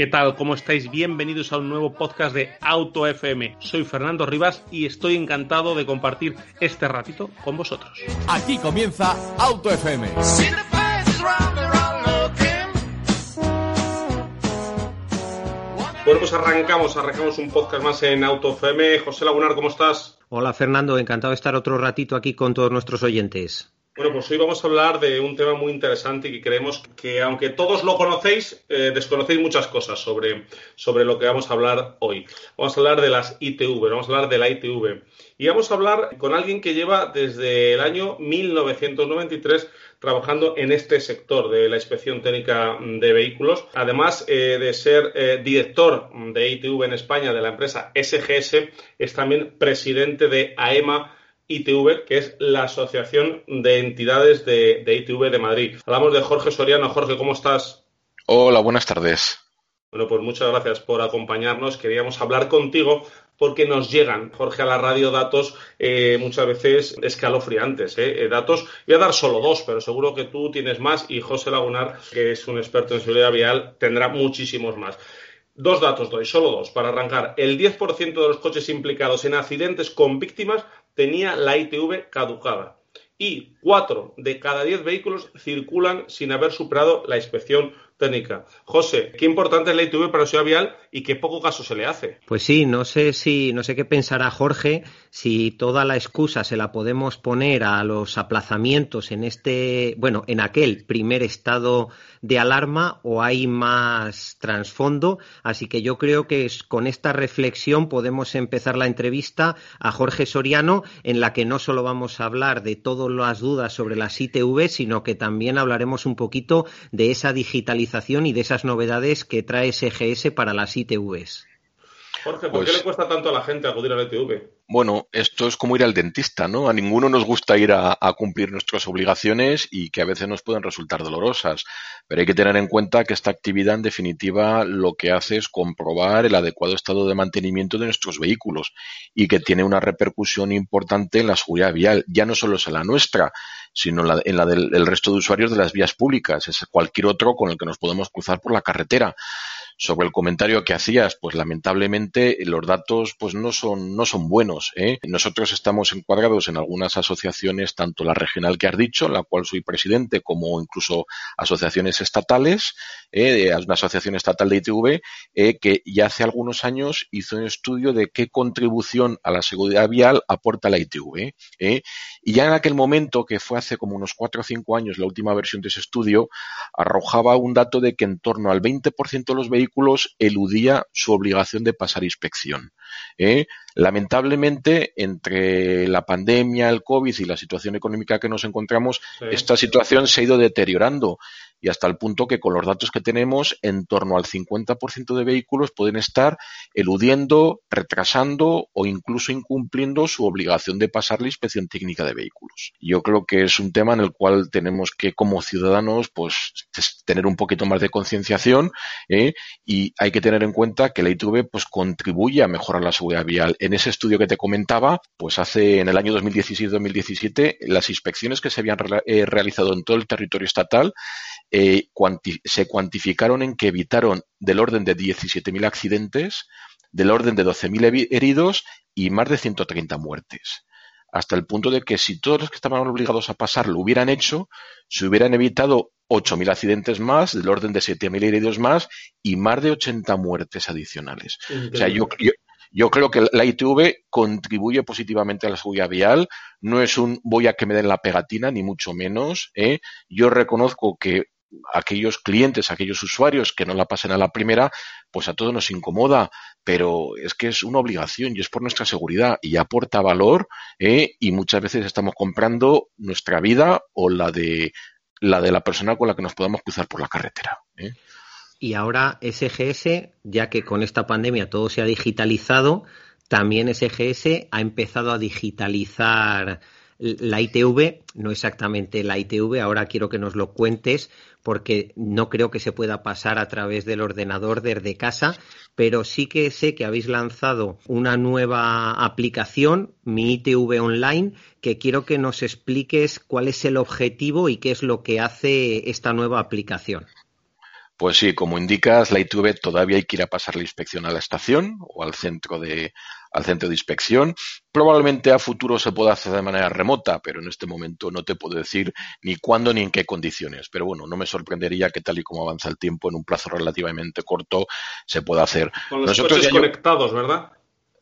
¿Qué tal? ¿Cómo estáis? Bienvenidos a un nuevo podcast de Auto FM. Soy Fernando Rivas y estoy encantado de compartir este ratito con vosotros. Aquí comienza Auto FM. Bueno, pues arrancamos, arrancamos un podcast más en Auto FM. José Lagunar, ¿cómo estás? Hola Fernando, encantado de estar otro ratito aquí con todos nuestros oyentes. Bueno, pues hoy vamos a hablar de un tema muy interesante y que creemos que, aunque todos lo conocéis, eh, desconocéis muchas cosas sobre, sobre lo que vamos a hablar hoy. Vamos a hablar de las ITV, vamos a hablar de la ITV. Y vamos a hablar con alguien que lleva desde el año 1993 trabajando en este sector de la inspección técnica de vehículos. Además eh, de ser eh, director de ITV en España de la empresa SGS, es también presidente de AEMA ITV, que es la Asociación de Entidades de, de ITV de Madrid. Hablamos de Jorge Soriano. Jorge, ¿cómo estás? Hola, buenas tardes. Bueno, pues muchas gracias por acompañarnos. Queríamos hablar contigo porque nos llegan, Jorge, a la radio datos eh, muchas veces escalofriantes. ¿eh? Datos, voy a dar solo dos, pero seguro que tú tienes más y José Lagunar, que es un experto en seguridad vial, tendrá muchísimos más. Dos datos doy, solo dos, para arrancar. El 10% de los coches implicados en accidentes con víctimas tenía la ITV caducada. Y cuatro de cada diez vehículos circulan sin haber superado la inspección técnica. José, qué importante es la ITV para la ciudad vial y qué poco caso se le hace. Pues sí, no sé si, no sé qué pensará Jorge, si toda la excusa se la podemos poner a los aplazamientos en este, bueno, en aquel primer estado de alarma o hay más trasfondo. Así que yo creo que con esta reflexión podemos empezar la entrevista a Jorge Soriano, en la que no solo vamos a hablar de todas las dudas sobre las ITV, sino que también hablaremos un poquito de esa digitalización y de esas novedades que trae SGS para las ITVs. Jorge, ¿por qué pues le cuesta tanto a la gente acudir a la ITV? Bueno, esto es como ir al dentista, ¿no? A ninguno nos gusta ir a, cumplir nuestras obligaciones y que a veces nos pueden resultar dolorosas. Pero hay que tener en cuenta que esta actividad, en definitiva, lo que hace es comprobar el adecuado estado de mantenimiento de nuestros vehículos y que tiene una repercusión importante en la seguridad vial, ya no solo es en la nuestra, sino en la, en la del resto de usuarios de las vías públicas, es cualquier otro con el que nos podemos cruzar por la carretera sobre el comentario que hacías, pues lamentablemente los datos pues no son, no son buenos. ¿eh? Nosotros estamos encuadrados en algunas asociaciones, tanto la regional que has dicho, la cual soy presidente, como incluso asociaciones estatales, ¿eh? una asociación estatal de ITV, eh, que ya hace algunos años hizo un estudio de qué contribución a la seguridad vial aporta la ITV. ¿eh? Y ya en aquel momento, que fue hace como unos cuatro o cinco años, la última versión de ese estudio, arrojaba un dato de que en torno al 20% de los vehículos eludía su obligación de pasar inspección. ¿eh? Lamentablemente, entre la pandemia, el COVID y la situación económica que nos encontramos, esta situación se ha ido deteriorando y hasta el punto que con los datos que tenemos, en torno al 50% de vehículos pueden estar eludiendo, retrasando o incluso incumpliendo su obligación de pasar la inspección técnica de vehículos. Yo creo que es un tema en el cual tenemos que, como ciudadanos, pues tener un poquito más de concienciación ¿eh? Y hay que tener en cuenta que la ITV pues contribuye a mejorar la seguridad vial. En ese estudio que te comentaba, pues hace en el año 2016-2017 las inspecciones que se habían eh, realizado en todo el territorio estatal eh, se cuantificaron en que evitaron del orden de 17.000 accidentes, del orden de 12.000 heridos y más de 130 muertes. Hasta el punto de que si todos los que estaban obligados a pasar lo hubieran hecho, se hubieran evitado 8.000 accidentes más, del orden de 7.000 heridos más y más de 80 muertes adicionales. O sea, yo, yo creo que la ITV contribuye positivamente a la seguridad vial. No es un voy a que me den la pegatina, ni mucho menos. ¿eh? Yo reconozco que aquellos clientes, aquellos usuarios que no la pasen a la primera, pues a todos nos incomoda, pero es que es una obligación y es por nuestra seguridad y aporta valor ¿eh? y muchas veces estamos comprando nuestra vida o la de la de la persona con la que nos podamos cruzar por la carretera. ¿eh? Y ahora SGS, ya que con esta pandemia todo se ha digitalizado, también SGS ha empezado a digitalizar la ITV, no exactamente la ITV, ahora quiero que nos lo cuentes porque no creo que se pueda pasar a través del ordenador desde casa, pero sí que sé que habéis lanzado una nueva aplicación, mi ITV Online, que quiero que nos expliques cuál es el objetivo y qué es lo que hace esta nueva aplicación. Pues sí, como indicas, la ITV todavía hay que ir a pasar la inspección a la estación o al centro de, al centro de inspección. Probablemente a futuro se pueda hacer de manera remota, pero en este momento no te puedo decir ni cuándo ni en qué condiciones. Pero bueno, no me sorprendería que tal y como avanza el tiempo, en un plazo relativamente corto, se pueda hacer. Con los Nosotros coches conectados, ¿verdad?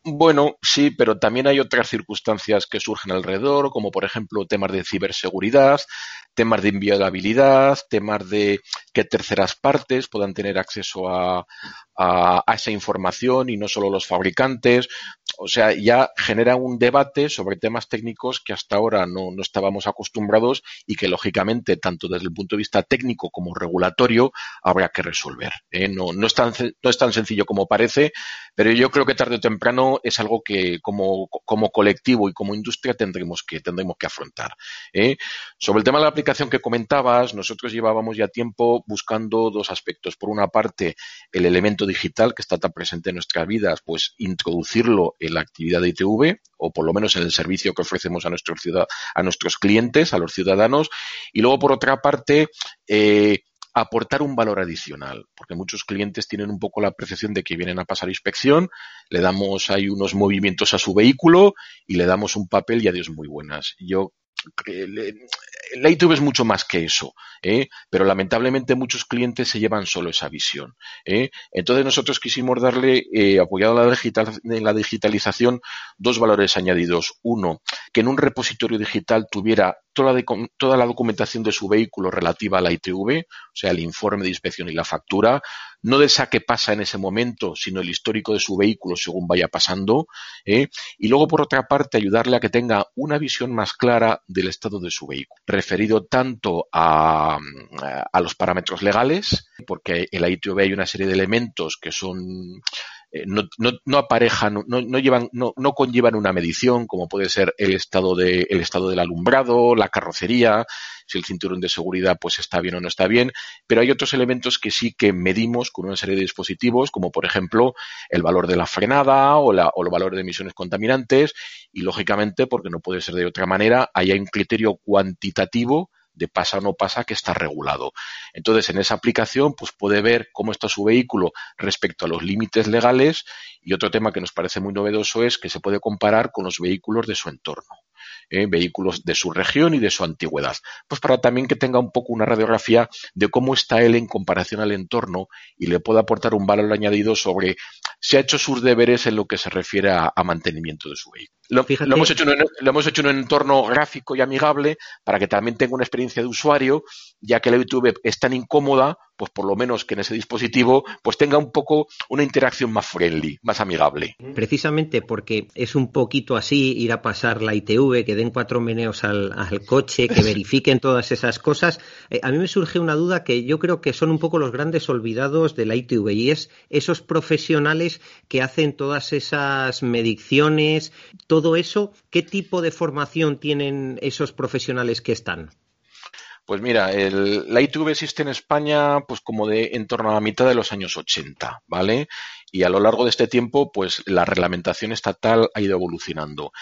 Bueno, sí, pero también hay otras circunstancias que surgen alrededor, como por ejemplo temas de ciberseguridad, temas de inviolabilidad, temas de que terceras partes puedan tener acceso a, a, esa información y no solo los fabricantes. O sea, ya genera un debate sobre temas técnicos que hasta ahora no, no estábamos acostumbrados y que, lógicamente, tanto desde el punto de vista técnico como regulatorio, habrá que resolver. ¿eh? No, no, es tan, no es tan sencillo como parece, pero yo creo que tarde o temprano es algo que, como, como colectivo y como industria, tendremos que, tendremos que afrontar. ¿eh? Sobre el tema de la aplicación que comentabas, nosotros llevábamos ya tiempo buscando dos aspectos. Por una parte, el elemento digital que está tan presente en nuestras vidas, pues introducirlo en la actividad de ITV o por lo menos en el servicio que ofrecemos a nuestros, a nuestros clientes, a los ciudadanos. Y luego, por otra parte, eh, aportar un valor adicional, porque muchos clientes tienen un poco la percepción de que vienen a pasar inspección, le damos ahí unos movimientos a su vehículo y le damos un papel y adiós muy buenas. Yo la ITV es mucho más que eso, ¿eh? pero lamentablemente muchos clientes se llevan solo esa visión. ¿eh? Entonces nosotros quisimos darle, eh, apoyado en la, digital, en la digitalización, dos valores añadidos. Uno, que en un repositorio digital tuviera toda, la documentación de su vehículo relativa a la ITV, o sea, el informe de inspección y la factura, no de esa que pasa en ese momento, sino el histórico de su vehículo según vaya pasando, ¿eh? y luego por otra parte ayudarle a que tenga una visión más clara del estado de su vehículo, referido tanto a, a los parámetros legales, porque en la ITV hay una serie de elementos que son eh, no, no, no, aparejan, no, no llevan, no, conllevan una medición, como puede ser el estado de, el estado del alumbrado, la carrocería, si el cinturón de seguridad pues está bien o no está bien, pero hay otros elementos que sí que medimos con una serie de dispositivos, como por ejemplo el valor de la frenada o, la, o el valor de emisiones contaminantes, y lógicamente, porque no puede ser de otra manera, hay un criterio cuantitativo de pasa o no pasa que está regulado. Entonces, en esa aplicación, pues puede ver cómo está su vehículo respecto a los límites legales y otro tema que nos parece muy novedoso es que se puede comparar con los vehículos de su entorno. ¿eh? vehículos de su región y de su antigüedad. Pues para también que tenga un poco una radiografía de cómo está él en comparación al entorno y le pueda aportar un valor añadido sobre si ha hecho sus deberes en lo que se refiere a, mantenimiento de su vehículo. Lo, hemos hecho en, lo hemos hecho en un entorno gráfico y amigable para que también tenga una experiencia de usuario, ya que la YouTube es tan incómoda pues por lo menos que en ese dispositivo pues tenga un poco una interacción más friendly, más amigable. Precisamente porque es un poquito así ir a pasar la ITV, que den cuatro meneos al, coche, que verifiquen todas esas cosas. Eh, a mí me surge una duda que yo creo que son un poco los grandes olvidados de la ITV y es esos profesionales que hacen todas esas mediciones, todo eso, ¿qué tipo de formación tienen esos profesionales que están? Pues mira, el, la ITV existe en España pues como de en torno a la mitad de los años 80, ¿vale? Y a lo largo de este tiempo, pues la reglamentación estatal ha ido evolucionando.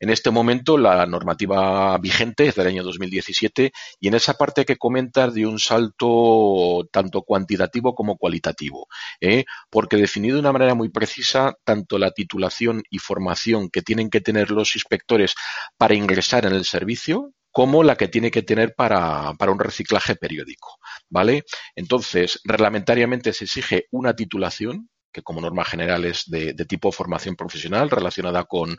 En este momento, la normativa vigente es del año 2017 y en esa parte que comentas de un salto tanto cuantitativo como cualitativo, ¿eh? porque definido de una manera muy precisa tanto la titulación y formación que tienen que tener los inspectores para ingresar en el servicio, como la que tiene que tener para, para, un reciclaje periódico, ¿vale? Entonces, reglamentariamente se exige una titulación, que como norma general es de, tipo formación profesional relacionada con,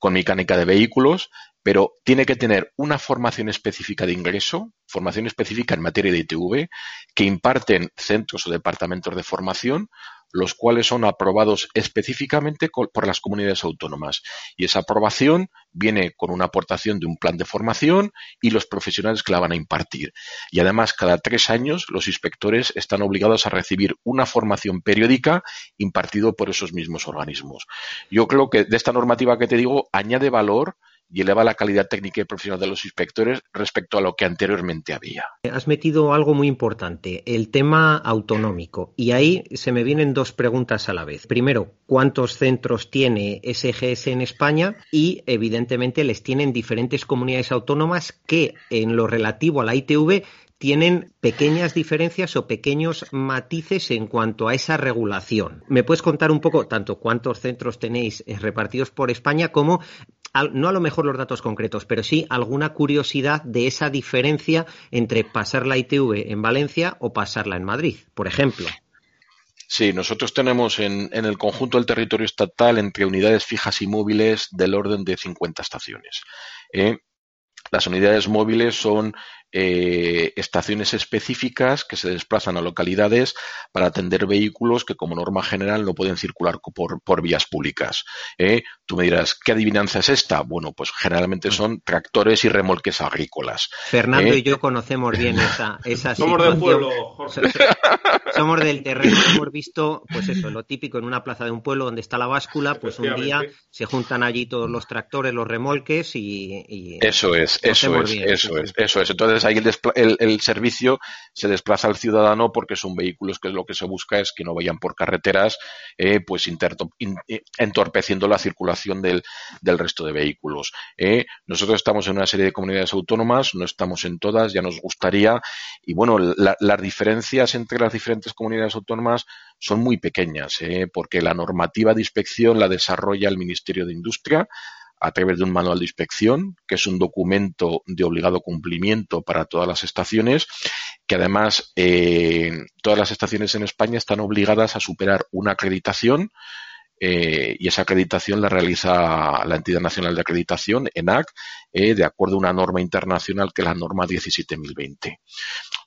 con, mecánica de vehículos, pero tiene que tener una formación específica de ingreso, formación específica en materia de ITV, que imparten centros o departamentos de formación, los cuales son aprobados específicamente por las comunidades autónomas. Y esa aprobación viene con una aportación de un plan de formación y los profesionales que la van a impartir. Y además, cada tres años, los inspectores están obligados a recibir una formación periódica impartido por esos mismos organismos. Yo creo que de esta normativa que te digo, añade valor y eleva la calidad técnica y profesional de los inspectores respecto a lo que anteriormente había. Has metido algo muy importante, el tema autonómico. Y ahí se me vienen dos preguntas a la vez. Primero, ¿cuántos centros tiene SGS en España? Y evidentemente les tienen diferentes comunidades autónomas que en lo relativo a la ITV tienen pequeñas diferencias o pequeños matices en cuanto a esa regulación. ¿Me puedes contar un poco tanto cuántos centros tenéis eh, repartidos por España como, no a lo mejor los datos concretos, pero sí alguna curiosidad de esa diferencia entre pasar la ITV en Valencia o pasarla en Madrid, por ejemplo? Sí, nosotros tenemos en, el conjunto del territorio estatal entre unidades fijas y móviles del orden de 50 estaciones. ¿eh? las unidades móviles son eh, estaciones específicas que se desplazan a localidades para atender vehículos que como norma general no pueden circular por, vías públicas. ¿eh? Tú me dirás, ¿qué adivinanza es esta? Bueno, pues generalmente son tractores y remolques agrícolas. Fernando ¿eh? y yo conocemos bien esa, esa Somos del pueblo, Jorge. Somos del terreno. Hemos visto, pues eso, lo típico en una plaza de un pueblo donde está la báscula, pues un día se juntan allí todos los tractores, los remolques y... eso es, eso es, eso es, eso es. Entonces ahí el, servicio se desplaza al ciudadano porque son vehículos que lo que se busca es que no vayan por carreteras, eh, pues eh, entorpeciendo la circulación del, resto de vehículos. Eh. Nosotros estamos en una serie de comunidades autónomas, no estamos en todas, ya nos gustaría, y bueno, las diferencias entre las diferentes comunidades autónomas son muy pequeñas, porque la normativa de inspección la desarrolla el Ministerio de Industria, a través de un manual de inspección, que es un documento de obligado cumplimiento para todas las estaciones, que además eh, todas las estaciones en España están obligadas a superar una acreditación eh, y esa acreditación la realiza la entidad nacional de acreditación, ENAC, eh, de acuerdo a una norma internacional que es la norma 17020.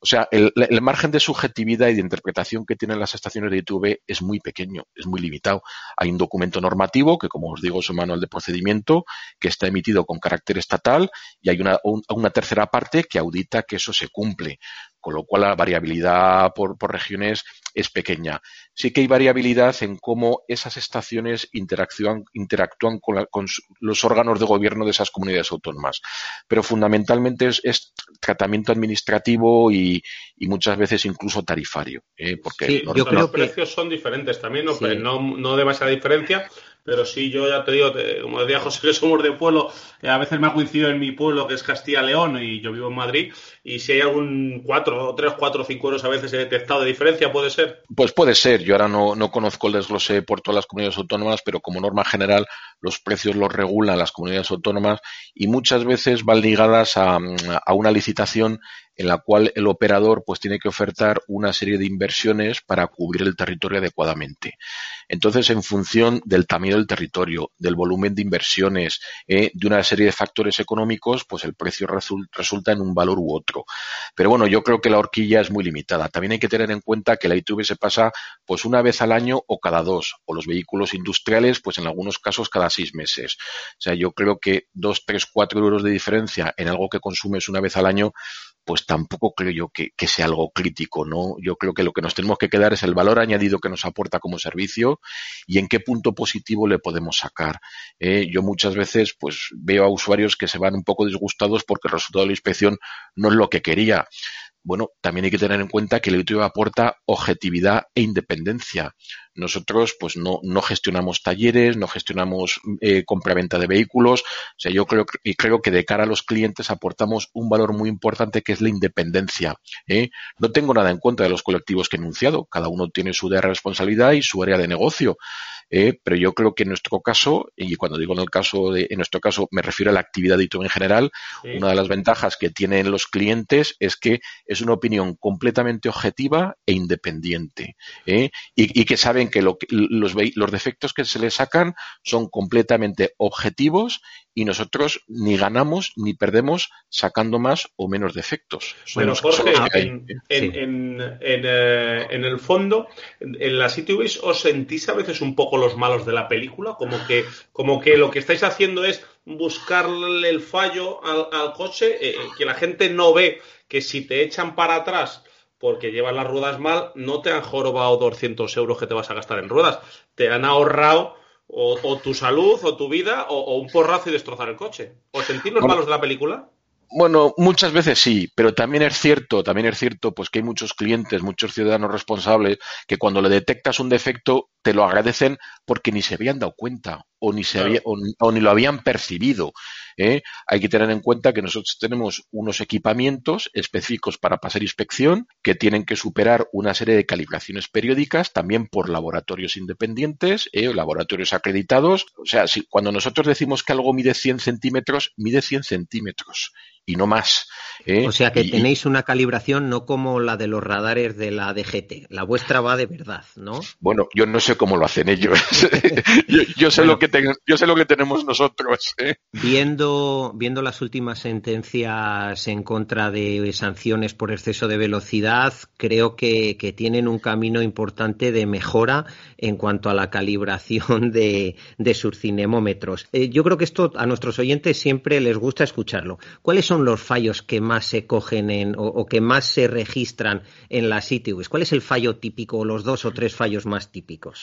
O sea, el, margen de subjetividad y de interpretación que tienen las estaciones de ITV es muy pequeño, es muy limitado. Hay un documento normativo que, como os digo, es un manual de procedimiento que está emitido con carácter estatal y hay una, una tercera parte que audita que eso se cumple con lo cual la variabilidad por, regiones es pequeña. Sí que hay variabilidad en cómo esas estaciones interactúan, interactúan con, los órganos de gobierno de esas comunidades autónomas, pero fundamentalmente es, tratamiento administrativo y, muchas veces incluso tarifario. ¿eh? Porque los, precios son diferentes también, no, no, no demasiada diferencia, pero sí, yo ya te digo, como decía José, que somos de pueblo, eh, a veces me ha coincidido en mi pueblo, que es Castilla-León, y yo vivo en Madrid, y si hay algún 4, 3, 4, 5 euros a veces he detectado de diferencia, ¿puede ser? Pues puede ser, yo ahora no, no conozco el desglose por todas las comunidades autónomas, pero como norma general los precios los regulan las comunidades autónomas y muchas veces van ligadas a, a una licitación en la cual el operador pues tiene que ofertar una serie de inversiones para cubrir el territorio adecuadamente. Entonces, en función del tamaño del territorio, del volumen de inversiones, eh, de una serie de factores económicos, pues el precio resulta en un valor u otro. Pero bueno, yo creo que la horquilla es muy limitada. También hay que tener en cuenta que la ITV se pasa pues una vez al año o cada dos, o los vehículos industriales, pues en algunos casos cada seis meses. O sea, yo creo que dos, tres, cuatro euros de diferencia en algo que consumes una vez al año pues tampoco creo yo que, sea algo crítico, ¿no? Yo creo que lo que nos tenemos que quedar es el valor añadido que nos aporta como servicio y en qué punto positivo le podemos sacar. ¿eh? yo muchas veces pues veo a usuarios que se van un poco disgustados porque el resultado de la inspección no es lo que quería bueno, también hay que tener en cuenta que el ITV aporta objetividad e independencia. Nosotros, pues, no, no gestionamos talleres, no gestionamos eh, compra-venta de vehículos. O sea, yo creo, y creo que de cara a los clientes aportamos un valor muy importante que es la independencia. ¿eh? No tengo nada en contra de los colectivos que he enunciado. Cada uno tiene su área de responsabilidad y su área de negocio. ¿Eh? pero yo creo que en nuestro caso, y cuando digo en el caso de, en nuestro caso me refiero a la actividad de ITV en general, una de las ventajas que tienen los clientes es que es una opinión completamente objetiva e independiente ¿eh? y, que saben que, los, los defectos que se les sacan son completamente objetivos y nosotros ni ganamos ni perdemos sacando más o menos defectos. Bueno, Jorge, en, en, eh, en, el fondo, en la CTVs os sentís a veces un poco los malos de la película, como que, como que lo que estáis haciendo es buscarle el fallo al, coche, eh, eh, que la gente no ve que si te echan para atrás porque llevas las ruedas mal, no te han jorobado 200 euros que te vas a gastar en ruedas, te han ahorrado o, tu salud o tu vida o, un porrazo y destrozar el coche. ¿Os sentís los malos de la película? Bueno, muchas veces sí, pero también es cierto, también es cierto, pues que hay muchos clientes, muchos ciudadanos responsables que cuando le detectas un defecto te lo agradecen porque ni se habían dado cuenta o ni se había, o, ni lo habían percibido. ¿eh? Hay que tener en cuenta que nosotros tenemos unos equipamientos específicos para pasar inspección que tienen que superar una serie de calibraciones periódicas también por laboratorios independientes, ¿eh? laboratorios acreditados. O sea, si, cuando nosotros decimos que algo mide 100 centímetros, mide 100 centímetros y no más. ¿eh? O sea que tenéis una calibración no como la de los radares de la DGT. La vuestra va de verdad, ¿no? Bueno, yo no sé cómo lo hacen ellos. yo, sé lo que yo sé lo que tenemos nosotros. ¿eh? Viendo, viendo las últimas sentencias en contra de sanciones por exceso de velocidad, creo que, tienen un camino importante de mejora en cuanto a la calibración de, sus cinemómetros. Eh, yo creo que esto a nuestros oyentes siempre les gusta escucharlo. ¿Cuáles son los fallos que más se cogen en, o, que más se registran en las ITVs? ¿Cuál es el fallo típico o los dos o tres fallos más típicos?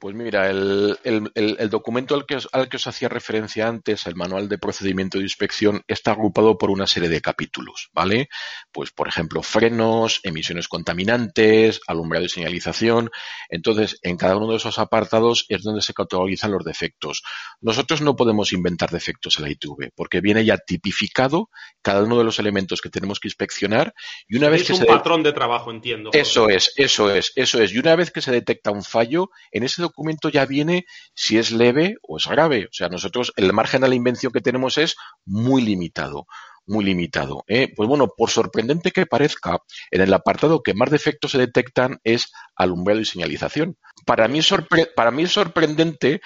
Pues mira, el, documento al que, os, al que, os, hacía referencia antes, el manual de procedimiento de inspección, está agrupado por una serie de capítulos, ¿vale? Pues, por ejemplo, frenos, emisiones contaminantes, alumbrado y señalización. Entonces, en cada uno de esos apartados es donde se categorizan los defectos. Nosotros no podemos inventar defectos en la ITV, porque viene ya tipificado cada uno de los elementos que tenemos que inspeccionar y una vez es que un patrón de trabajo, entiendo. Eso es, eso es, eso es. Y una vez que se detecta un fallo, en ese documento ya viene si es leve o es grave. O sea, nosotros el margen a la invención que tenemos es muy limitado muy limitado. ¿eh? Pues bueno, por sorprendente que parezca, en el apartado que más defectos se detectan es alumbrado y señalización. Para mí, para mí es sorprendente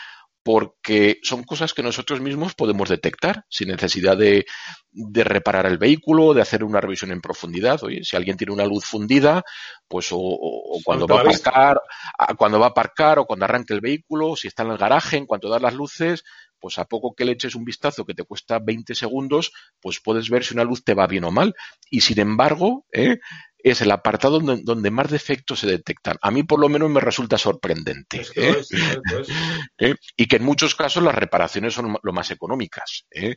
porque son cosas que nosotros mismos podemos detectar sin necesidad de, reparar el vehículo, de hacer una revisión en profundidad. Oye, si alguien tiene una luz fundida, pues o, cuando va a aparcar, cuando va a aparcar o cuando arranque el vehículo, si está en el garaje, en cuanto da las luces, pues a poco que le eches un vistazo que te cuesta 20 segundos, pues puedes ver si una luz te va bien o mal. Y sin embargo, ¿eh? Es el apartado donde, más defectos se detectan. A mí por lo menos me resulta sorprendente. ¿eh? ¿Eh? Y que en muchos casos las reparaciones son lo más económicas. ¿eh?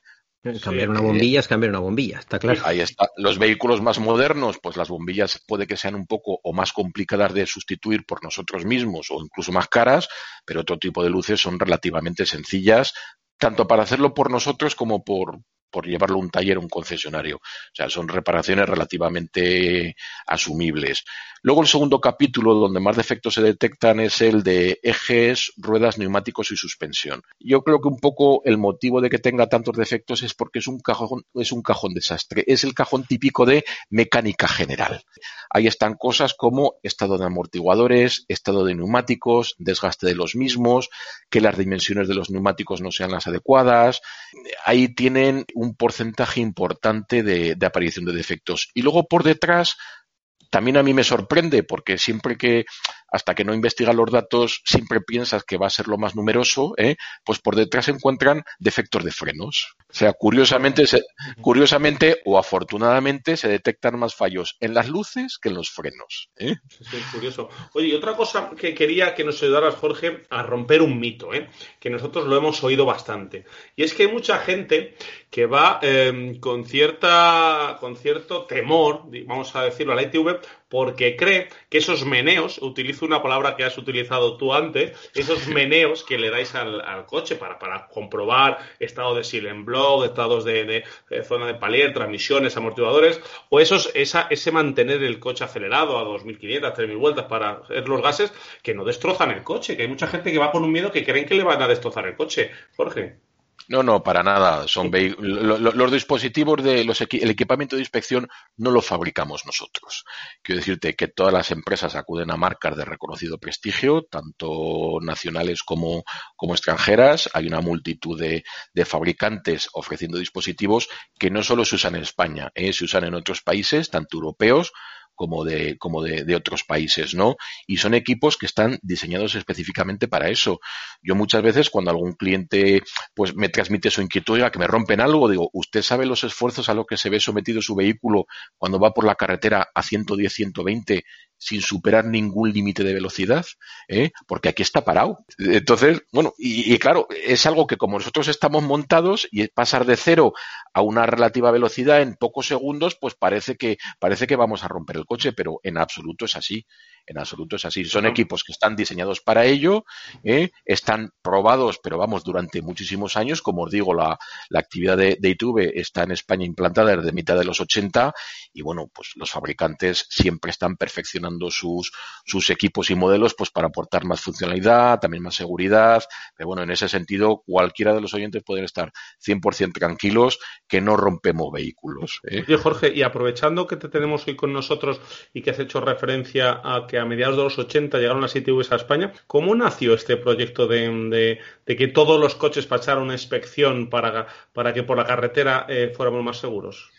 Cambiar una bombilla es cambiar una bombilla, está claro. Ahí está. Los vehículos más modernos, pues las bombillas puede que sean un poco o más complicadas de sustituir por nosotros mismos o incluso más caras, pero otro tipo de luces son relativamente sencillas, tanto para hacerlo por nosotros como por, por llevarlo a un taller o un concesionario. O sea, son reparaciones relativamente asumibles. Luego el segundo capítulo donde más defectos se detectan es el de ejes, ruedas, neumáticos y suspensión. Yo creo que un poco el motivo de que tenga tantos defectos es porque es un cajón, es un cajón desastre. Es el cajón típico de mecánica general. Ahí están cosas como estado de amortiguadores, estado de neumáticos, desgaste de los mismos, que las dimensiones de los neumáticos no sean las adecuadas. Ahí tienen un porcentaje importante de, aparición de defectos. Y luego por detrás también a mí me sorprende porque siempre que, hasta que no investigas los datos, siempre piensas que va a ser lo más numeroso, ¿eh? pues por detrás se encuentran defectos de frenos. O sea, curiosamente, curiosamente o afortunadamente se detectan más fallos en las luces que en los frenos. ¿eh? Sí, curioso. Oye, y otra cosa que quería que nos ayudaras, Jorge, a romper un mito, ¿eh? que nosotros lo hemos oído bastante. Y es que hay mucha gente que va em, con, cierta, con cierto temor, vamos a decirlo, a la ITV, porque cree que esos meneos, utilizo una palabra que has utilizado tú antes, esos meneos que le dais al, coche para, para, comprobar estado de silent block, estados de, zona de palier, transmisiones, amortiguadores, o esos, esa, ese mantener el coche acelerado a 2.500, 3.000 vueltas para hacer los gases, que no destrozan el coche, que hay mucha gente que va con un miedo que creen que le van a destrozar el coche. Jorge. No, no, para nada. Son los dispositivos de los el equipamiento de inspección no lo fabricamos nosotros. Quiero decirte que todas las empresas acuden a marcas de reconocido prestigio, tanto nacionales como, como extranjeras. Hay una multitud de, de, fabricantes ofreciendo dispositivos que no solo se usan en España, ¿eh? se usan en otros países, tanto europeos como de, como de, de, otros países, ¿no? Y son equipos que están diseñados específicamente para eso. Yo muchas veces cuando algún cliente pues me transmite su inquietud, que me rompen algo, digo, ¿usted sabe los esfuerzos a los que se ve sometido su vehículo cuando va por la carretera a 110, 120 sin superar ningún límite de velocidad, ¿eh? porque aquí está parado. Entonces, bueno, y, y, claro, es algo que como nosotros estamos montados y pasar de cero a una relativa velocidad en pocos segundos, pues parece que, parece que vamos a romper el coche, pero en absoluto es así en absoluto es así. Son equipos que están diseñados para ello, ¿eh? están probados, pero vamos, durante muchísimos años. Como os digo, la, la actividad de, de, ITV está en España implantada desde mitad de los 80 y bueno, pues los fabricantes siempre están perfeccionando sus, sus equipos y modelos pues para aportar más funcionalidad, también más seguridad. Pero bueno, en ese sentido, cualquiera de los oyentes pueden estar 100% tranquilos que no rompemos vehículos. ¿eh? Oye, Jorge, y aprovechando que te tenemos hoy con nosotros y que has hecho referencia a que a mediados de los 80 llegaron las ITVs a España. ¿Cómo nació este proyecto de, de, de que todos los coches pasaran una inspección para, para que por la carretera eh, fuéramos más seguros?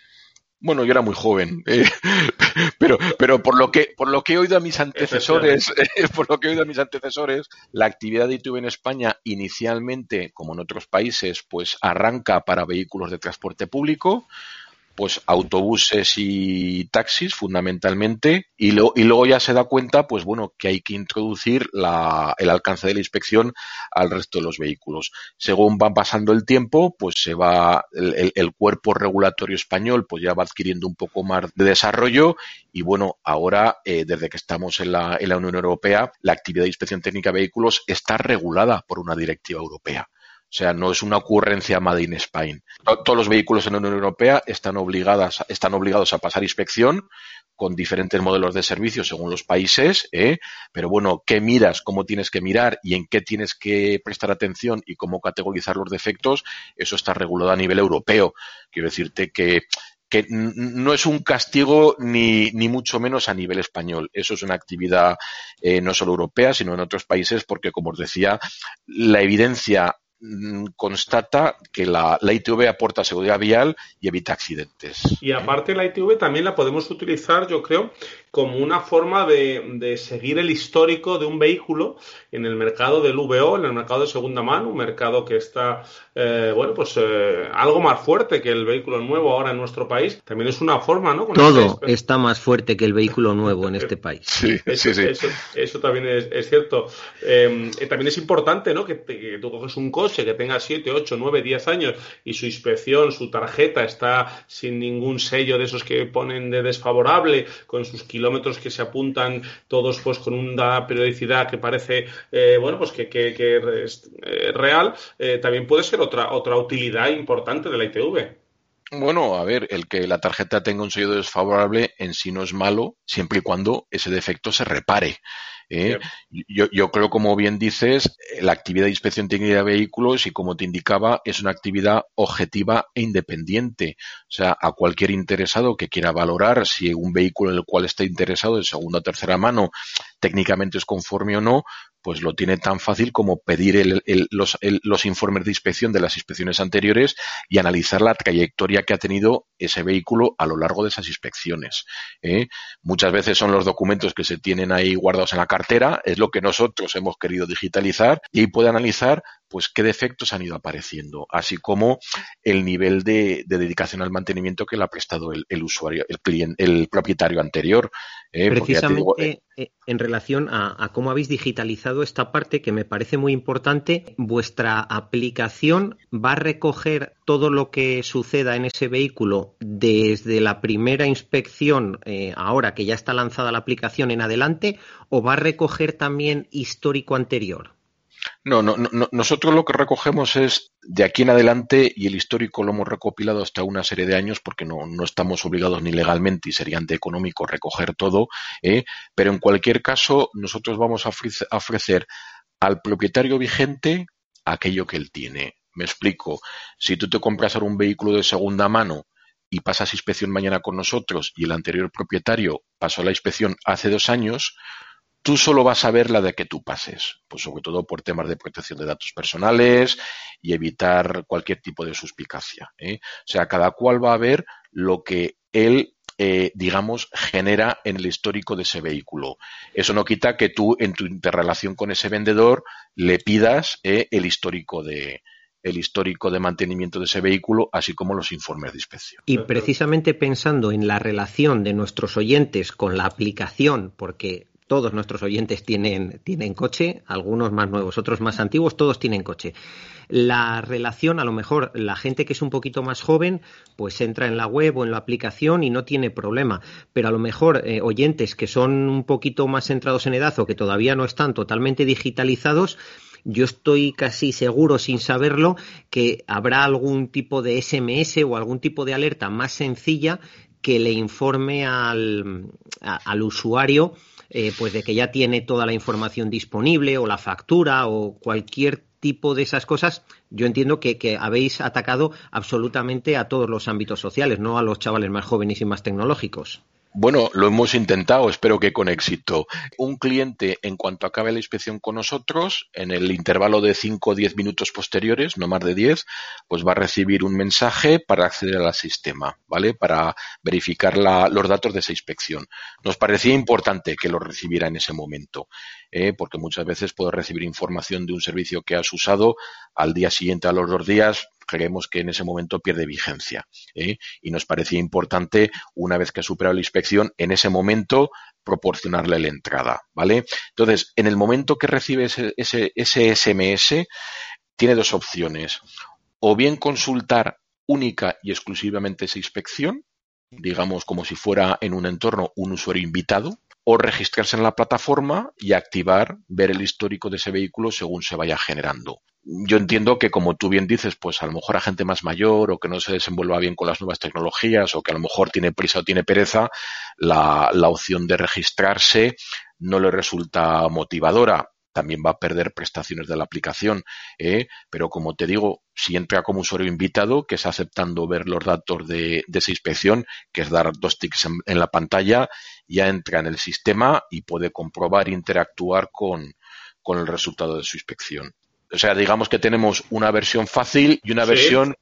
Bueno, yo era muy joven, eh, pero, pero por lo que por lo que he oído a mis antecesores, eh, por lo que he oído a mis antecesores, la actividad de ITV en España inicialmente, como en otros países, pues arranca para vehículos de transporte público pues autobuses y taxis fundamentalmente y, lo, y luego ya se da cuenta pues bueno que hay que introducir el alcance de la inspección al resto de los vehículos. Según va pasando el tiempo pues se va el cuerpo regulatorio español pues ya va adquiriendo un poco más de desarrollo y bueno ahora eh, desde que estamos en la, en la Unión Europea la actividad de inspección técnica de vehículos está regulada por una directiva europea o sea, no es una ocurrencia made in Spain. Todos los vehículos en la Unión Europea están, obligadas, están obligados a pasar inspección con diferentes modelos de servicio según los países, ¿eh? pero bueno, qué miras, cómo tienes que mirar y en qué tienes que prestar atención y cómo categorizar los defectos, eso está regulado a nivel europeo. Quiero decirte que no es un castigo ni, ni, mucho menos a nivel español. Eso es una actividad eh, no solo europea, sino en otros países, porque, como os decía, la evidencia constata que la, la, ITV aporta seguridad vial y evita accidentes. Y aparte la ITV también la podemos utilizar, yo creo, como una forma de, de, seguir el histórico de un vehículo en el mercado del VO, en el mercado de segunda mano, un mercado que está, eh, bueno, pues eh, algo más fuerte que el vehículo nuevo ahora en nuestro país. También es una forma, ¿no? Con Todo este... está más fuerte que el vehículo nuevo en este país. Sí, eso, sí, sí. Eso, eso, también es, es cierto. Eh, también es importante, ¿no? Que, te, que, tú coges un coche que tenga 7, 8, 9, 10 años y su inspección, su tarjeta está sin ningún sello de esos que ponen de desfavorable, con sus kilómetros kilómetros que se apuntan todos pues con una periodicidad que parece eh, bueno pues que, que, eh, real eh, también puede ser otra otra utilidad importante de la ITV bueno, a ver, el que la tarjeta tenga un sello desfavorable en sí no es malo, siempre y cuando ese defecto se repare. ¿Eh? Yo, yo, creo, como bien dices, la actividad de inspección técnica de vehículos, y como te indicaba, es una actividad objetiva e independiente. O sea, a cualquier interesado que quiera valorar si un vehículo en el cual está interesado de segunda o tercera mano técnicamente es conforme o no, pues lo tiene tan fácil como pedir los, informes de inspección de las inspecciones anteriores y analizar la trayectoria que ha tenido ese vehículo a lo largo de esas inspecciones. ¿eh? Muchas veces son los documentos que se tienen ahí guardados en la cartera, es lo que nosotros hemos querido digitalizar y puede analizar pues qué defectos han ido apareciendo, así como el nivel de, de dedicación al mantenimiento que le ha prestado el, el usuario, el cliente, el propietario anterior. Eh, Precisamente digo, eh, en relación a, a, cómo habéis digitalizado esta parte que me parece muy importante, vuestra aplicación va a recoger todo lo que suceda en ese vehículo desde la primera inspección, eh, ahora que ya está lanzada la aplicación en adelante, o va a recoger también histórico anterior. No, no, no, nosotros lo que recogemos es de aquí en adelante y el histórico lo hemos recopilado hasta una serie de años porque no, no estamos obligados ni legalmente y sería antieconómico recoger todo, ¿eh? pero en cualquier caso nosotros vamos a ofrecer al propietario vigente aquello que él tiene Me explico. Si tú te compras ahora un vehículo de segunda mano y pasas inspección mañana con nosotros y el anterior propietario pasó la inspección hace dos años, tú solo vas a ver la de que tú pases, pues sobre todo por temas de protección de datos personales y evitar cualquier tipo de suspicacia. ¿eh? O sea, cada cual va a ver lo que él eh, digamos, genera en el histórico de ese vehículo. Eso no quita que tú, en tu interrelación con ese vendedor, le pidas eh, el histórico de, el histórico de mantenimiento de ese vehículo, así como los informes de inspección. Y precisamente pensando en la relación de nuestros oyentes con la aplicación, porque todos nuestros oyentes tienen, tienen coche, algunos más nuevos, otros más antiguos, todos tienen coche. La relación, a lo mejor, la gente que es un poquito más joven, pues entra en la web o en la aplicación y no tiene problema. Pero a lo mejor eh, oyentes que son un poquito más centrados en edad o que todavía no están totalmente digitalizados, yo estoy casi seguro, sin saberlo, que habrá algún tipo de SMS o algún tipo de alerta más sencilla que le informe al, al usuario eh, pues de que ya tiene toda la información disponible o la factura o cualquier tipo de esas cosas, yo entiendo que, que, habéis atacado absolutamente a todos los ámbitos sociales, no a los chavales más jóvenes y más tecnológicos. Bueno, lo hemos intentado, espero que con éxito. Un cliente, en cuanto acabe la inspección con nosotros, en el intervalo de 5 o 10 minutos posteriores, no más de 10, pues va a recibir un mensaje para acceder al sistema, ¿vale? Para verificar los datos de esa inspección. Nos parecía importante que lo recibiera en ese momento, ¿eh? porque muchas veces puedo recibir información de un servicio que has usado al día siguiente, a los dos días, creemos que en ese momento pierde vigencia. ¿eh? Y nos parecía importante, una vez que ha superado la inspección, en ese momento proporcionarle la entrada, ¿vale? Entonces, en el momento que recibe ese, SMS, tiene dos opciones. O bien consultar única y exclusivamente esa inspección, digamos como si fuera en un entorno un usuario invitado, o registrarse en la plataforma y activar, ver el histórico de ese vehículo según se vaya generando yo entiendo que, como tú bien dices, pues a lo mejor a gente más mayor o que no se desenvuelva bien con las nuevas tecnologías o que a lo mejor tiene prisa o tiene pereza, la, opción de registrarse no le resulta motivadora. También va a perder prestaciones de la aplicación. ¿eh? Pero como te digo, si entra como usuario invitado, que es aceptando ver los datos de, de esa inspección, que es dar dos tics en, en, la pantalla, ya entra en el sistema y puede comprobar e interactuar con, con el resultado de su inspección. O sea, digamos que tenemos una versión fácil y una sí. versión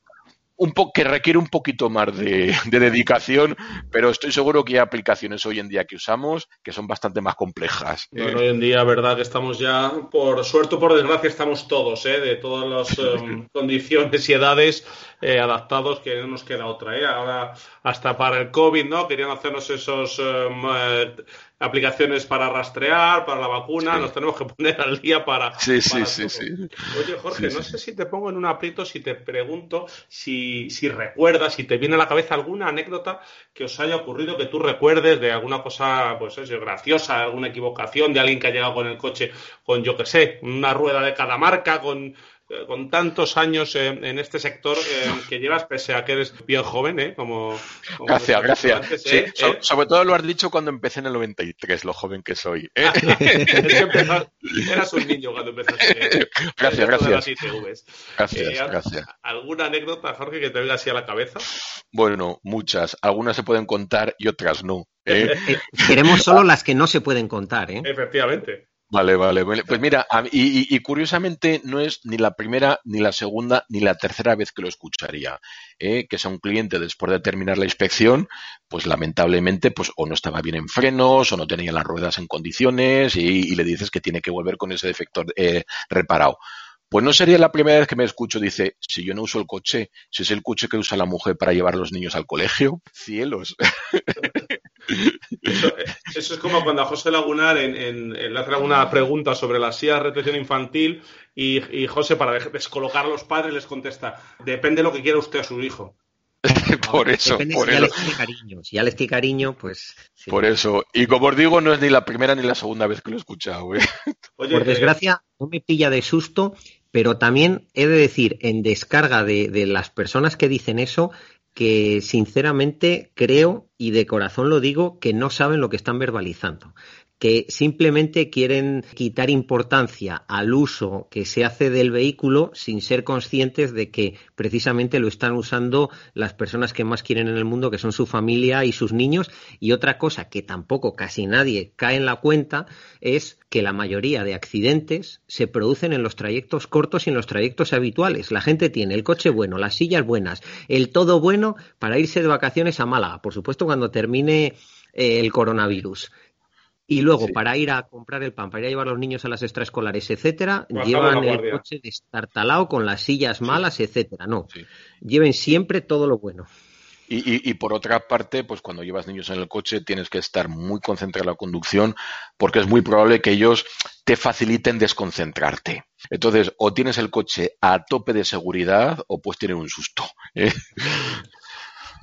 un po que requiere un poquito más de, de, dedicación, pero estoy seguro que hay aplicaciones hoy en día que usamos que son bastante más complejas. Bueno, hoy en día, verdad, que estamos ya, por suerte o por desgracia, estamos todos, ¿eh? de todas las um, condiciones y edades eh, adaptados, que no nos queda otra. ¿eh? Ahora, hasta para el COVID, ¿no? Querían hacernos esos um, aplicaciones para rastrear, para la vacuna, sí. nos tenemos que poner al día para. Sí, sí, sí, sí, Oye, Jorge, no sé si te pongo en un aprieto si te pregunto si, si recuerdas, si te viene a la cabeza alguna anécdota que os haya ocurrido, que tú recuerdes de alguna cosa, pues eso, graciosa, alguna equivocación, de alguien que ha llegado con el coche con, yo qué sé, una rueda de cada marca, con con tantos años eh, en este sector eh, que llevas, pese a que eres bien joven, ¿eh? Como, como gracias, gracias. Antes, sí, ¿eh? sobre, sobre, todo lo has dicho cuando empecé en el 93, lo joven que soy. Es que empezas, eras un niño cuando empezaste. gracias, gracias. Gracias, gracias. ¿Alguna anécdota, Jorge, que te venga así a la cabeza? Bueno, muchas. Algunas se pueden contar y otras no. Queremos solo las que no se pueden contar, ¿eh? Efectivamente. Vale, vale. Pues mira, y, y, y, curiosamente no es ni la primera, ni la segunda, ni la tercera vez que lo escucharía. ¿eh? Que sea un cliente después de terminar la inspección, pues lamentablemente, pues o no estaba bien en frenos, o no tenía las ruedas en condiciones, y, y le dices que tiene que volver con ese defecto eh, reparado. Pues no sería la primera vez que me escucho, dice, si yo no uso el coche, si es el coche que usa la mujer para llevar a los niños al colegio, cielos. Eso, eso, es como cuando a José Lagunar en, en, en, le hacen alguna pregunta sobre la silla de retención infantil y, y, José, para descolocar a los padres, les contesta, depende de lo que quiera usted a su hijo. por eso, Depende por si eso. ya les tiene cariño. Si ya les tiene cariño, pues. Sí. Por eso. Y como os digo, no es ni la primera ni la segunda vez que lo he escuchado. ¿eh? Oye, por desgracia, no me pilla de susto, pero también he de decir, en descarga de, de las personas que dicen eso, que sinceramente creo y de corazón lo digo que no saben lo que están verbalizando. Que simplemente quieren quitar importancia al uso que se hace del vehículo sin ser conscientes de que precisamente lo están usando las personas que más quieren en el mundo, que son su familia y sus niños. Y otra cosa que tampoco casi nadie cae en la cuenta es que la mayoría de accidentes se producen en los trayectos cortos y en los trayectos habituales. La gente tiene el coche bueno, las sillas buenas, el todo bueno para irse de vacaciones a Málaga, por supuesto cuando termine eh, el coronavirus y luego, para ir a comprar el pan, para ir a llevar a los niños a las extraescolares, etcétera, llevan el coche destartalado con las sillas malas, etcétera. No, lleven siempre todo lo bueno. Y, y, por otra parte, pues cuando llevas niños en el coche tienes que estar muy concentrado en la conducción porque es muy probable que ellos te faciliten desconcentrarte. Entonces, o tienes el coche a tope de seguridad o pues tiene un susto. ¿eh?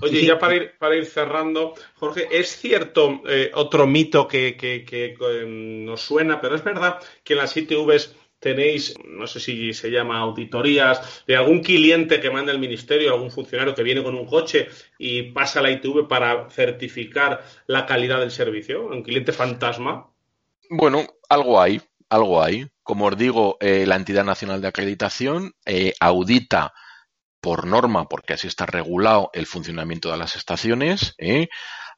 Oye, ya para ir, para ir cerrando, Jorge, es cierto eh, otro mito que, em, nos suena, pero es verdad que en las ITVs tenéis, no sé si se llama auditorías, de algún cliente que manda el ministerio, algún funcionario que viene con un coche y pasa a la ITV para certificar la calidad del servicio, un cliente fantasma. Bueno, algo hay, algo hay. Como os digo, eh, la entidad nacional de acreditación eh, audita por norma, porque así está regulado el funcionamiento de las estaciones. ¿eh?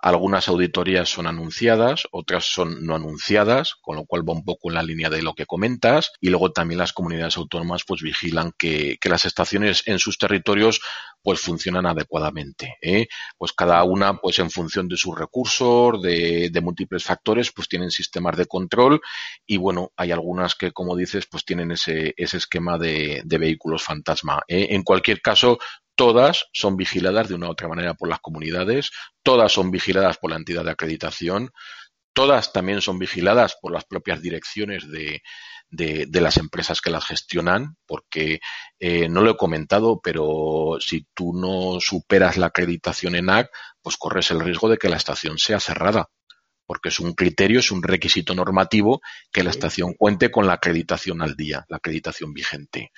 Algunas auditorías son anunciadas, otras son no anunciadas, con lo cual va un poco en la línea de lo que comentas. Y luego también las comunidades autónomas pues vigilan que, las estaciones en sus territorios pues funcionan adecuadamente. ¿eh? Pues cada una, pues en función de sus recursos, de, múltiples factores, pues tienen sistemas de control y bueno, hay algunas que, como dices, pues tienen ese, ese esquema de, vehículos fantasma. ¿eh? En cualquier caso, todas son vigiladas de una u otra manera por las comunidades, todas son vigiladas por la entidad de acreditación, todas también son vigiladas por las propias direcciones de, de, las empresas que las gestionan, porque eh, no lo he comentado, pero si tú no superas la acreditación en AC, pues corres el riesgo de que la estación sea cerrada porque es un criterio, es un requisito normativo que la estación cuente con la acreditación al día, la acreditación vigente.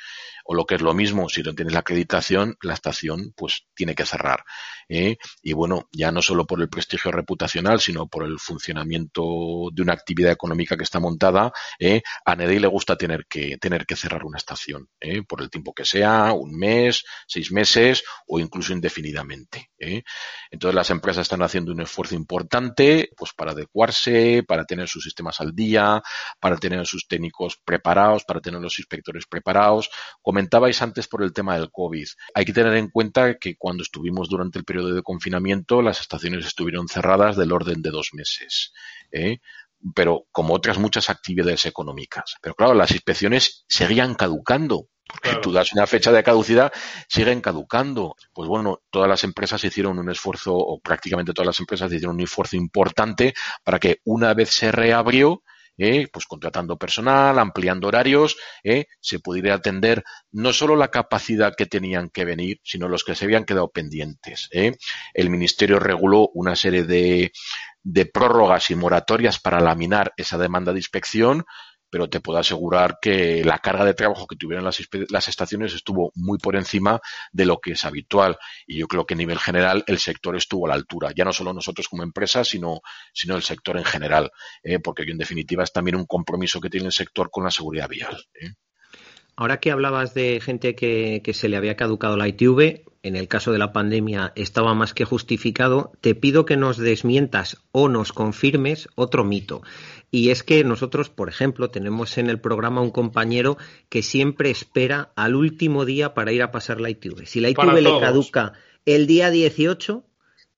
O lo que es lo mismo, si no tienes la acreditación, la estación pues tiene que cerrar. ¿eh? Y bueno, ya no solo por el prestigio reputacional, sino por el funcionamiento de una actividad económica que está montada, ¿eh? a nadie le gusta tener que, tener que cerrar una estación, ¿eh? por el tiempo que sea, un mes, seis meses o incluso indefinidamente. Entonces las empresas están haciendo un esfuerzo importante pues para adecuarse, para tener sus sistemas al día, para tener sus técnicos preparados, para tener los inspectores preparados. Comentabais antes por el tema del COVID. Hay que tener en cuenta que cuando estuvimos durante el periodo de confinamiento, las estaciones estuvieron cerradas del orden de dos meses. ¿eh? pero como otras muchas actividades económicas. Pero claro, las inspecciones seguían caducando porque tú das una fecha de caducidad, siguen caducando. Pues bueno, todas las empresas hicieron un esfuerzo, o prácticamente todas las empresas hicieron un esfuerzo importante para que una vez se reabrió, eh, pues contratando personal, ampliando horarios, eh, se pudiera atender no solo la capacidad que tenían que venir, sino los que se habían quedado pendientes. Eh. El Ministerio reguló una serie de, de prórrogas y moratorias para laminar esa demanda de inspección, pero te puedo asegurar que la carga de trabajo que tuvieron las, estaciones estuvo muy por encima de lo que es habitual. Y yo creo que a nivel general el sector estuvo a la altura, ya no solo nosotros como empresa, sino, sino el sector en general, ¿eh? porque en definitiva es también un compromiso que tiene el sector con la seguridad vial. ¿eh? Ahora que hablabas de gente que, que, se le había caducado la ITV, en el caso de la pandemia estaba más que justificado, te pido que nos desmientas o nos confirmes otro mito. Y es que nosotros, por ejemplo, tenemos en el programa un compañero que siempre espera al último día para ir a pasar la ITV. Si la ITV le caduca el día 18,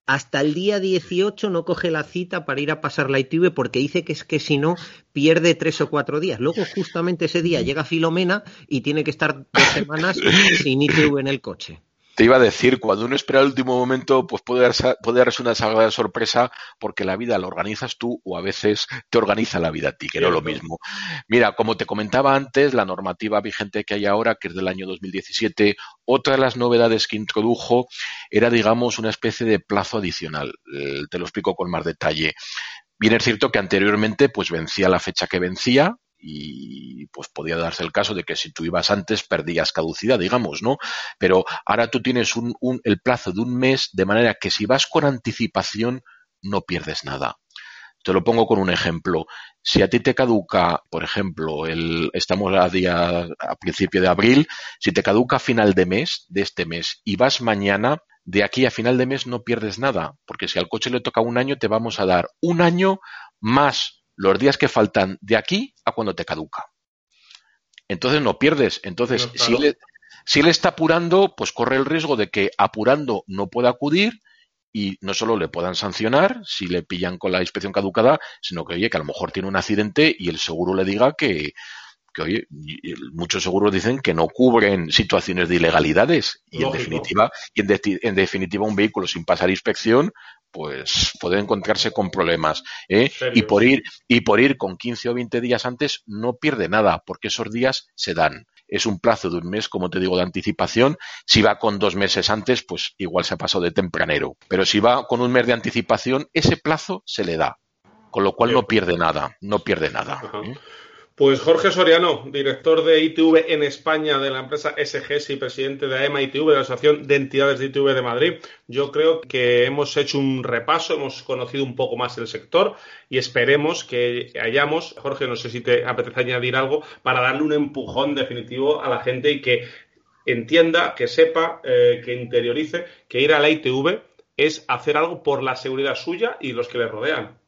hasta el día 18 no coge la cita para ir a pasar la ITV porque dice que es que si no pierde tres o cuatro días. Luego justamente ese día llega Filomena y tiene que estar dos semanas sin ITV en el coche. Te iba a decir, cuando uno espera el último momento, pues puede darse, puede darse una salida sorpresa porque la vida la organizas tú o a veces te organiza la vida a ti, que no es lo mismo. Mira, como te comentaba antes, la normativa vigente que hay ahora, que es del año 2017, otra de las novedades que introdujo era, digamos, una especie de plazo adicional. Eh, te lo explico con más detalle. Bien es cierto que anteriormente pues vencía la fecha que vencía, y pues podía darse el caso de que si tú ibas antes perdías caducidad, digamos, ¿no? Pero ahora tú tienes un, el plazo de un mes de manera que si vas con anticipación no pierdes nada. Te lo pongo con un ejemplo. Si a ti te caduca, por ejemplo, el, estamos a día a principio de abril, si te caduca a final de mes, de este mes, y vas mañana, de aquí a final de mes no pierdes nada, porque si al coche le toca un año, te vamos a dar un año más los días que faltan de aquí cuando te caduca. Entonces no pierdes. Entonces, si, él, si él está apurando, pues corre el riesgo de que apurando no pueda acudir y no solo le puedan sancionar si le pillan con la inspección caducada, sino que, oye, que a lo mejor tiene un accidente y el seguro le diga que, que oye, muchos seguros dicen que no cubren situaciones de ilegalidades y en definitiva, y en, definitiva un vehículo sin pasar inspección pues puede encontrarse con problemas. ¿eh? Y por ir y por ir con 15 o 20 días antes no pierde nada, porque esos días se dan. Es un plazo de un mes, como te digo, de anticipación. Si va con dos meses antes, pues igual se ha pasado de tempranero. Pero si va con un mes de anticipación, ese plazo se le da. Con lo cual no pierde nada, no pierde nada. Pues Jorge Soriano, director de ITV en España de la empresa SGS y presidente de AEMA ITV, de la Asociación de Entidades de ITV de Madrid. Yo creo que hemos hecho un repaso, hemos conocido un poco más el sector y esperemos que hayamos, Jorge, no sé si te apetece añadir algo, para darle un empujón definitivo a la gente y que entienda, que sepa, eh, que interiorice que ir a la ITV es hacer algo por la seguridad suya y los que le rodean.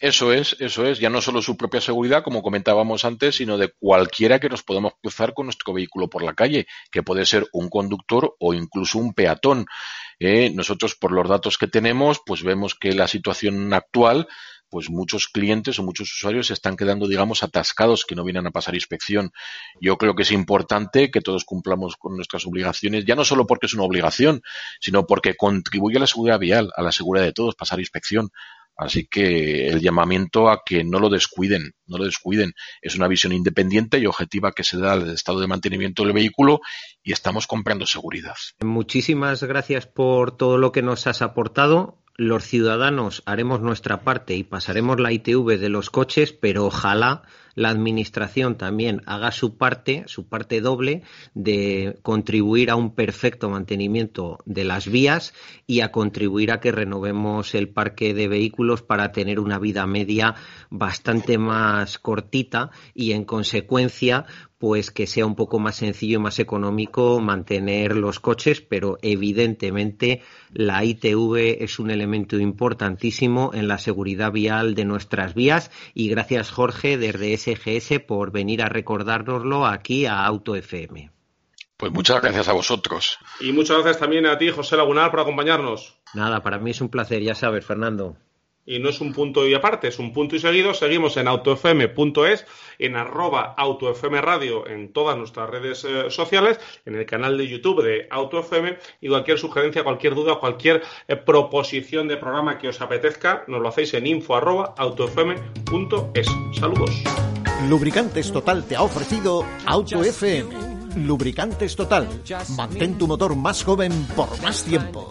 Eso es, eso es, ya no solo su propia seguridad, como comentábamos antes, sino de cualquiera que nos podamos cruzar con nuestro vehículo por la calle, que puede ser un conductor o incluso un peatón. Eh, nosotros, por los datos que tenemos, pues vemos que la situación actual pues muchos clientes o muchos usuarios se están quedando, digamos, atascados que no vienen a pasar inspección. Yo creo que es importante que todos cumplamos con nuestras obligaciones, ya no solo porque es una obligación, sino porque contribuye a la seguridad vial, a la seguridad de todos, pasar inspección. Así que el llamamiento a que no lo descuiden, no lo descuiden. Es una visión independiente y objetiva que se da al estado de mantenimiento del vehículo y estamos comprando seguridad. Muchísimas gracias por todo lo que nos has aportado los ciudadanos haremos nuestra parte y pasaremos la ITV de los coches, pero ojalá la Administración también haga su parte, su parte doble, de contribuir a un perfecto mantenimiento de las vías y a contribuir a que renovemos el parque de vehículos para tener una vida media bastante más cortita y, en consecuencia, pues que sea un poco más sencillo y más económico mantener los coches, pero evidentemente la ITV es un elemento importantísimo en la seguridad vial de nuestras vías y gracias Jorge desde SGS por venir a recordárnoslo aquí a Auto FM. Pues muchas gracias a vosotros. Y muchas gracias también a ti, José Lagunar, por acompañarnos. Nada, para mí es un placer, ya sabes, Fernando y no es un punto y aparte, es un punto y seguido. Seguimos en autofm.es, en arroba autofm radio en todas nuestras redes eh, sociales, en el canal de YouTube de AutoFM y cualquier sugerencia, cualquier duda, cualquier eh, proposición de programa que os apetezca, nos lo hacéis en info arroba autofm.es. Saludos. Lubricantes Total te ha ofrecido AutoFM. Lubricantes Total. Mantén tu motor más joven por más tiempo.